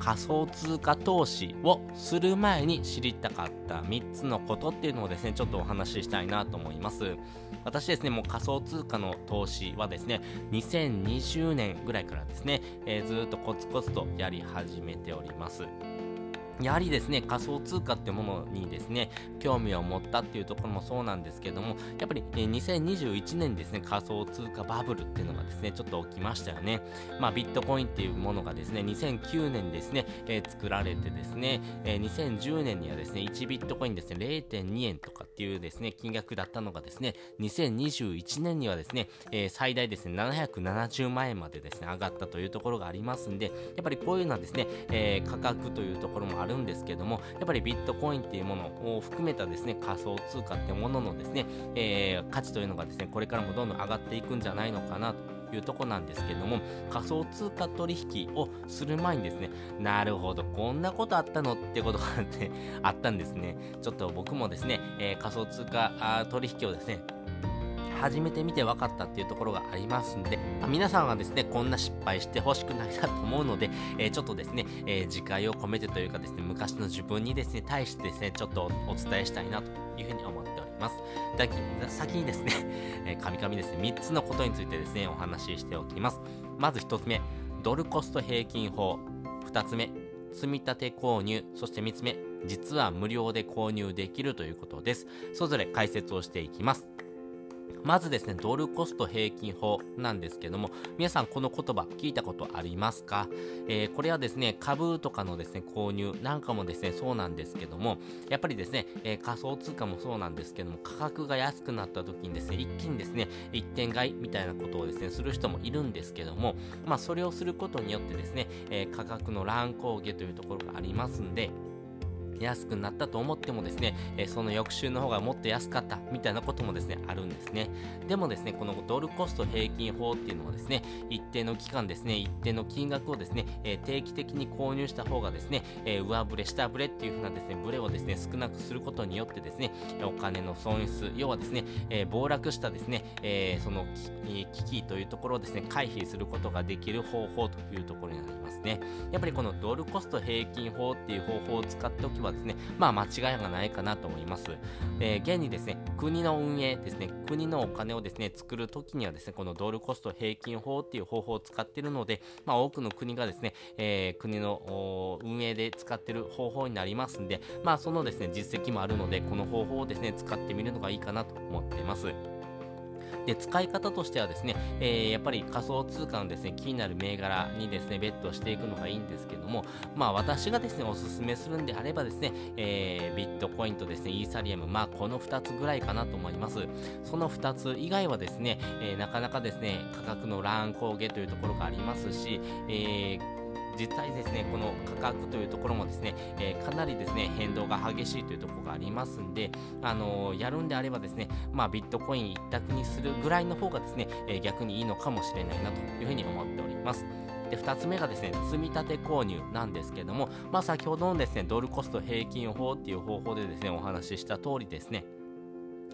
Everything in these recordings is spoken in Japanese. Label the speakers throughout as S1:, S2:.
S1: 仮想通貨投資をする前に知りたかった3つのことっていうのをですね、ちょっとお話ししたいなと思います。私ですね、もう仮想通貨の投資はですね、2020年ぐらいからですね、えー、ずっとコツコツとやり始めております。やはりですね、仮想通貨ってものにですね、興味を持ったっていうところもそうなんですけども、やっぱり、え2021年ですね、仮想通貨バブルっていうのがですね、ちょっと起きましたよね。まあ、ビットコインっていうものがですね、2009年ですね、えー、作られてですね、えー、2010年にはですね、1ビットコインですね、0.2円とかっていうですね、金額だったのがですね、2021年にはですね、えー、最大ですね、770万円までですね、上がったというところがありますんで、やっぱりこういうのはですね、え価格というところもあるるんですけども、やっぱりビットコインっていうものを含めたですね、仮想通貨ってもののですね、えー、価値というのがですね、これからもどんどん上がっていくんじゃないのかなというとこなんですけども仮想通貨取引をする前にですねなるほどこんなことあったのってことがあってあったんですね。ちょっと僕もですね、えー、仮想通貨取引をですね始めてみて分かったっていうところがありますんで、ま、皆さんはですね、こんな失敗してほしくないなと思うので、えー、ちょっとですね、えー、自戒を込めてというかですね、昔の自分にですね、対してですね、ちょっとお伝えしたいなというふうに思っております。だ先にですね、えー、神々ですね、3つのことについてですね、お話ししておきます。まず1つ目、ドルコスト平均法。2つ目、積み立て購入。そして3つ目、実は無料で購入できるということです。それぞれ解説をしていきます。まずですね、ドルコスト平均法なんですけども、皆さんこの言葉聞いたことありますか、えー、これはですね、株とかのですね、購入なんかもですね、そうなんですけども、やっぱりですね、えー、仮想通貨もそうなんですけども、価格が安くなった時にですね、一気にですね、一点買いみたいなことをですね、する人もいるんですけども、まあ、それをすることによってですね、えー、価格の乱高下というところがありますんで、安くなったと思ってもですね、えその翌週の方がもっと安かったみたいなこともですね、あるんですね。でもですね、このドルコスト平均法っていうのはですね、一定の期間ですね、一定の金額をですね、え定期的に購入した方がですね、え上振れ、下振れっていう風なですね、ブレをですね、少なくすることによってですね、お金の損失、要はですね、え暴落したですね、えその危機というところをですね、回避することができる方法というところになりますね。やっぱりこのドルコスト平均法っていう方法を使っておけばですね、まあ間違いがないかなと思います。えー、現にですね、国の運営ですね、国のお金をですね、作るときにはですね、このドルコスト平均法っていう方法を使っているので、まあ多くの国がですね、えー、国の運営で使っている方法になりますんで、まあそのですね、実績もあるので、この方法をですね、使ってみるのがいいかなと思っています。で、使い方としてはですね、えー、やっぱり仮想通貨のですね、気になる銘柄にですね、ベットしていくのがいいんですけども、まあ私がですね、おすすめするんであればですね、えー、ビットコインとですね、イーサリアム、まあこの2つぐらいかなと思います。その2つ以外はですね、えー、なかなかですね、価格の乱高下というところがありますし、えー実際ですね、この価格というところもですね、えー、かなりですね、変動が激しいというところがありますんで、あのー、やるんであればですね、まあ、ビットコイン一択にするぐらいの方がですね、えー、逆にいいのかもしれないなというふうに思っております。で、2つ目がですね、積み立て購入なんですけども、まあ、先ほどのですね、ドルコスト平均法っていう方法でですね、お話しした通りですね、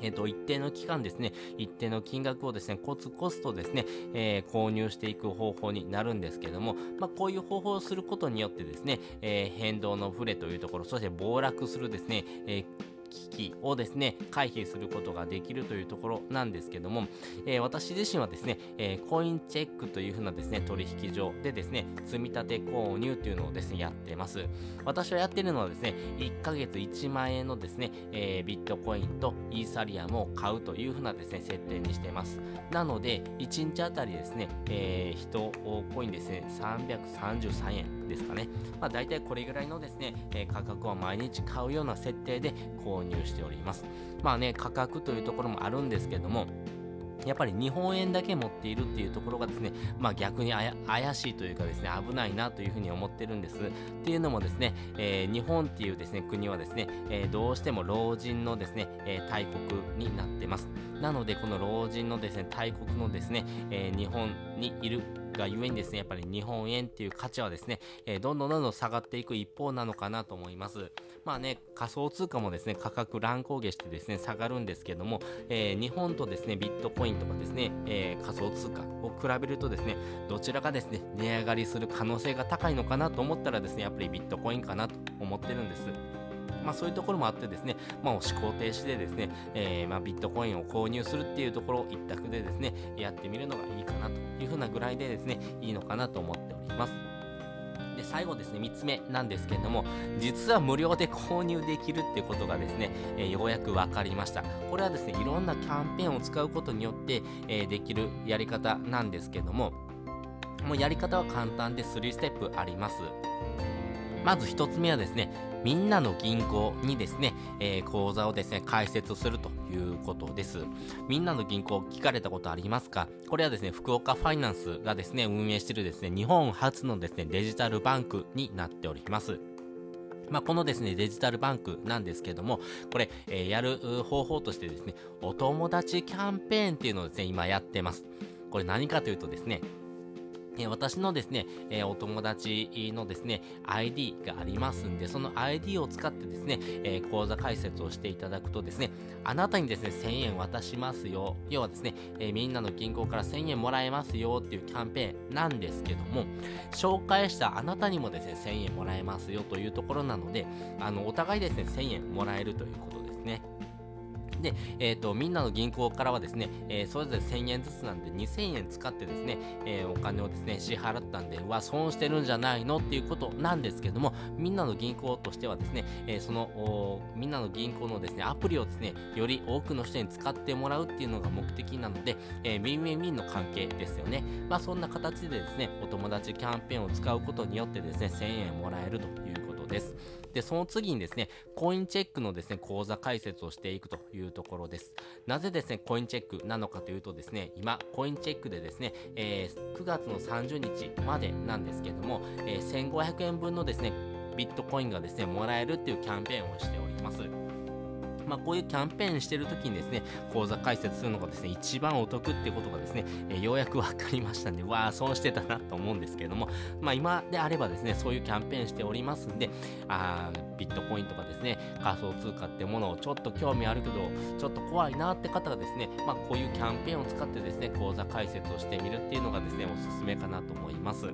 S1: えっ、ー、と、一定の期間ですね、一定の金額をですね、コツコツとですね、えー、購入していく方法になるんですけども、まあ、こういう方法をすることによってですね、えー、変動の触れというところ、そして暴落するですね、えー危機をですね、回避することができるというところなんですけども、えー、私自身はですね、えー、コインチェックというふうなですね、取引所でですね、積み立て購入というのをですね、やってます。私はやってるのはですね、1ヶ月1万円のですね、えー、ビットコインとイーサリアムを買うというふうなですね、設定にしています。なので、1日あたりですね、えー、1コインですね、333円ですかね。まあ、大体これぐらいのですね、え価格を毎日買うような設定で購購入しております。まあね、価格というところもあるんですけども、やっぱり日本円だけ持っているっていうところがですね、まあ逆に怪しいというかですね、危ないなというふうに思ってるんです。っていうのもですね、えー、日本っていうですね、国はですね、えー、どうしても老人のですね、えー、大国になってます。なので、この老人のですね、大国のですね、え日本にいるがゆえにですね、やっぱり日本円っていう価値はですね、えー、どんどんどんどん下がっていく一方なのかなと思います。まあね、仮想通貨もですね、価格乱高下してですね、下がるんですけども、えー、日本とですね、ビットコインとかですね、えー、仮想通貨を比べるとですね、どちらかですね、値上がりする可能性が高いのかなと思ったらですね、やっぱりビットコインかなと思ってるんです。まあ、そういうところもあってですね、まあ、思考停止でですね、えー、まあ、ビットコインを購入するっていうところを一択でですね、やってみるのがいいかなというふうなぐらいでですね、いいのかなと思っております。で最後ですね3つ目なんですけれども実は無料で購入できるっていうことがですね、えー、ようやく分かりましたこれはですねいろんなキャンペーンを使うことによって、えー、できるやり方なんですけどももうやり方は簡単で3ステップありますまず1つ目はですねみんなの銀行にですね、えー、口座をですね、開設するということです。みんなの銀行聞かれたことありますか？これはですね、福岡ファイナンスがですね、運営しているですね、日本初のですね、デジタルバンクになっております。まあ、このですね、デジタルバンクなんですけども、これ、えー、やる方法としてですね、お友達キャンペーンっていうのをですね、今やってます。これ何かというとですね、え私のですね、えお友達のですね、ID がありますんで、その ID を使ってですね、え口座開設をしていただくとですね、あなたにですね、1000円渡しますよ。要はですね、えみんなの銀行から1000円もらえますよっていうキャンペーンなんですけども、紹介したあなたにもですね、1000円もらえますよというところなので、あの、お互いですね、1000円もらえるということですね。で、え、ー、と、みんなの銀行からはですね、えー、それぞれ1000円ずつなんで2000円使ってですね、えー、お金をですね、支払ったんで、うわ、損してるんじゃないのっていうことなんですけども、みんなの銀行としてはですね、えその、みんなの銀行のですね、アプリをですね、より多くの人に使ってもらうっていうのが目的なので、えー、ウィンウィンウィンの関係ですよね。まあ、そんな形でですね、お友達キャンペーンを使うことによってですね、1000円もらえるとです。で、その次にですね、コインチェックのですね、口座開設をしていくというところです。なぜですね、コインチェックなのかというとですね、今、コインチェックでですね、えー、9月の30日までなんですけども、えー、1500円分のですね、ビットコインがですね、もらえるっていうキャンペーンをしております。まあ、こういうキャンペーンしてる時にですね、口座開設するのがですね、一番お得ってことがですね、え、ようやく分かりましたんで、わあ、損してたなと思うんですけれども、まあ、今であればですね、そういうキャンペーンしておりますんで、あビットコインとかですね、仮想通貨ってものをちょっと興味あるけど、ちょっと怖いなって方がですね、まあ、こういうキャンペーンを使ってですね、口座開設をしてみるっていうのがですね、おすすめかなと思います。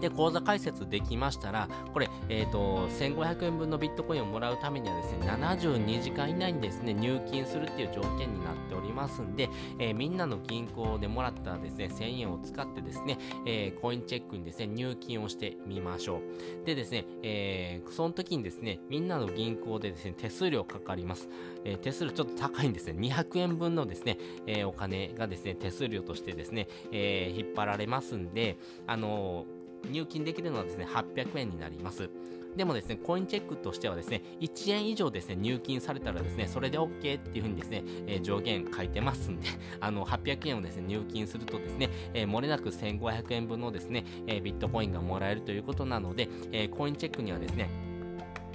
S1: で、口座開設できましたら、これ、えっ、ー、と、1500円分のビットコインをもらうためにはですね、72時間以内にですね、入金するっていう条件になっておりますんで、えー、みんなの銀行でもらったですね、1000円を使ってですね、えー、コインチェックにですね、入金をしてみましょう。でですね、えー、その時にですね、みんなの銀行でですね、手数料かかります。えー、手数料ちょっと高いんですね。200円分のですね、えー、お金がですね、手数料としてですね、えー、引っ張られますんで、あのー入金できるのはですね、800円になります。でもですね、コインチェックとしてはですね、1円以上ですね、入金されたらですね、それで OK っていうふうにですね、えー、上限書いてますんで、あの、800円をですね、入金するとですね、えー、漏れなく1500円分のですね、えー、ビットコインがもらえるということなので、えコインチェックにはですね、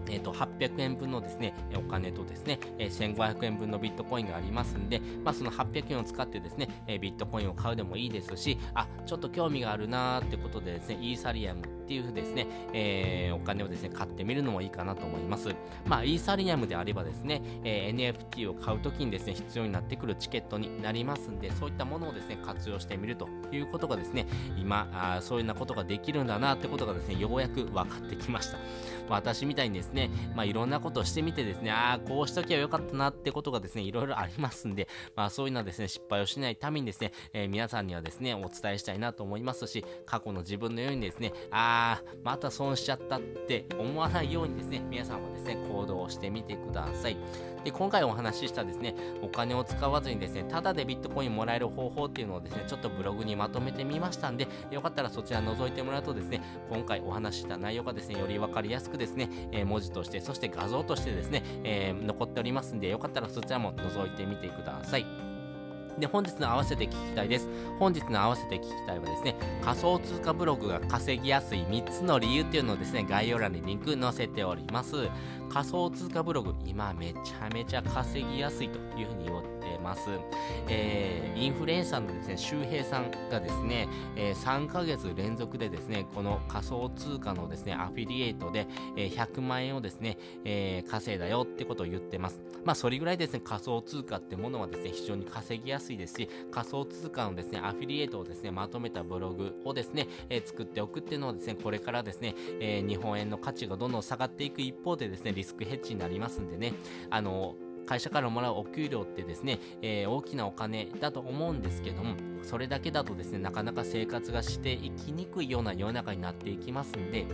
S1: え、ー、と、800円分のですね、お金とですね、え、1500円分のビットコインがありますんで、まあ、その800円を使ってですね、え、ビットコインを買うでもいいですし、あ、ちょっと興味があるなーってことでですね、イーサリアムっていうですね、えー、お金をですね、買ってみるのもいいかなと思います。まあ、イーサリアムであればですね、えー、NFT を買うときにですね、必要になってくるチケットになりますんで、そういったものをですね、活用してみるということがですね、今、あそういうようなことができるんだなってことがですね、ようやく分かってきました。私みたいにです、ねまあ、いろんなことをしてみてですね、ああ、こうしときゃよかったなってことがですね、いろいろありますんで、まあ、そういうのはですね、失敗をしないためにですね、えー、皆さんにはですね、お伝えしたいなと思いますし、過去の自分のようにですね、ああ、また損しちゃったって思わないようにですね、皆さんはですね、行動をしてみてください。で、今回お話ししたですね、お金を使わずにですね、ただでビットコインもらえる方法っていうのをですね、ちょっとブログにまとめてみましたんで、よかったらそちら覗いてもらうとですね、今回お話しした内容がですね、より分かりやすくですね、えー、文字として、そして画像としてですね、えー、残っておりますんで、よかったらそちらも覗いてみてください。で、本日の合わせて聞きたいです。本日の合わせて聞きたいはですね、仮想通貨ブログが稼ぎやすい3つの理由っていうのをですね、概要欄にリンク載せております。仮想通貨ブログ、今めちゃめちゃ稼ぎやすいというふうに言ってます。えー、インフルエンサーのですね、周平さんがですね、えー、3ヶ月連続でですね、この仮想通貨のですね、アフィリエイトで、えー、100万円をですね、えー、稼いだよってことを言ってます。まあ、それぐらいですね、仮想通貨ってものはですね、非常に稼ぎやすいですし、仮想通貨のですね、アフィリエイトをですね、まとめたブログをですね、えー、作っておくっていうのはですね、これからですね、えー、日本円の価値がどんどん下がっていく一方でですね、リスクヘッジになりますんでね、あの会社からもらうお給料ってですね、えー、大きなお金だと思うんですけども、それだけだとですね、なかなか生活がしていきにくいような世の中になっていきますんで、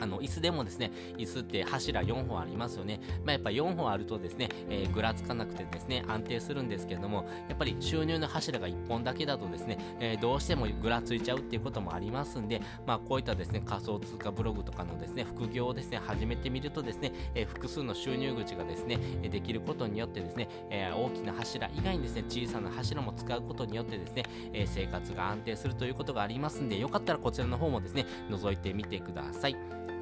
S1: あの、椅子でもですね、椅子って柱4本ありますよね。まあ、やっぱ4本あるとですね、えー、ぐらつかなくてですね、安定するんですけれども、やっぱり収入の柱が1本だけだとですね、えー、どうしてもぐらついちゃうっていうこともありますんで、まあ、こういったですね、仮想通貨ブログとかのですね、副業をですね、始めてみるとですね、えー、複数の収入口がですね、できることによってですね、え大きな柱以外にですね、小さな柱も使うことによってですね、え生活が安定するということがありますんで、よかったらこちらの方もですね、覗いてみてください。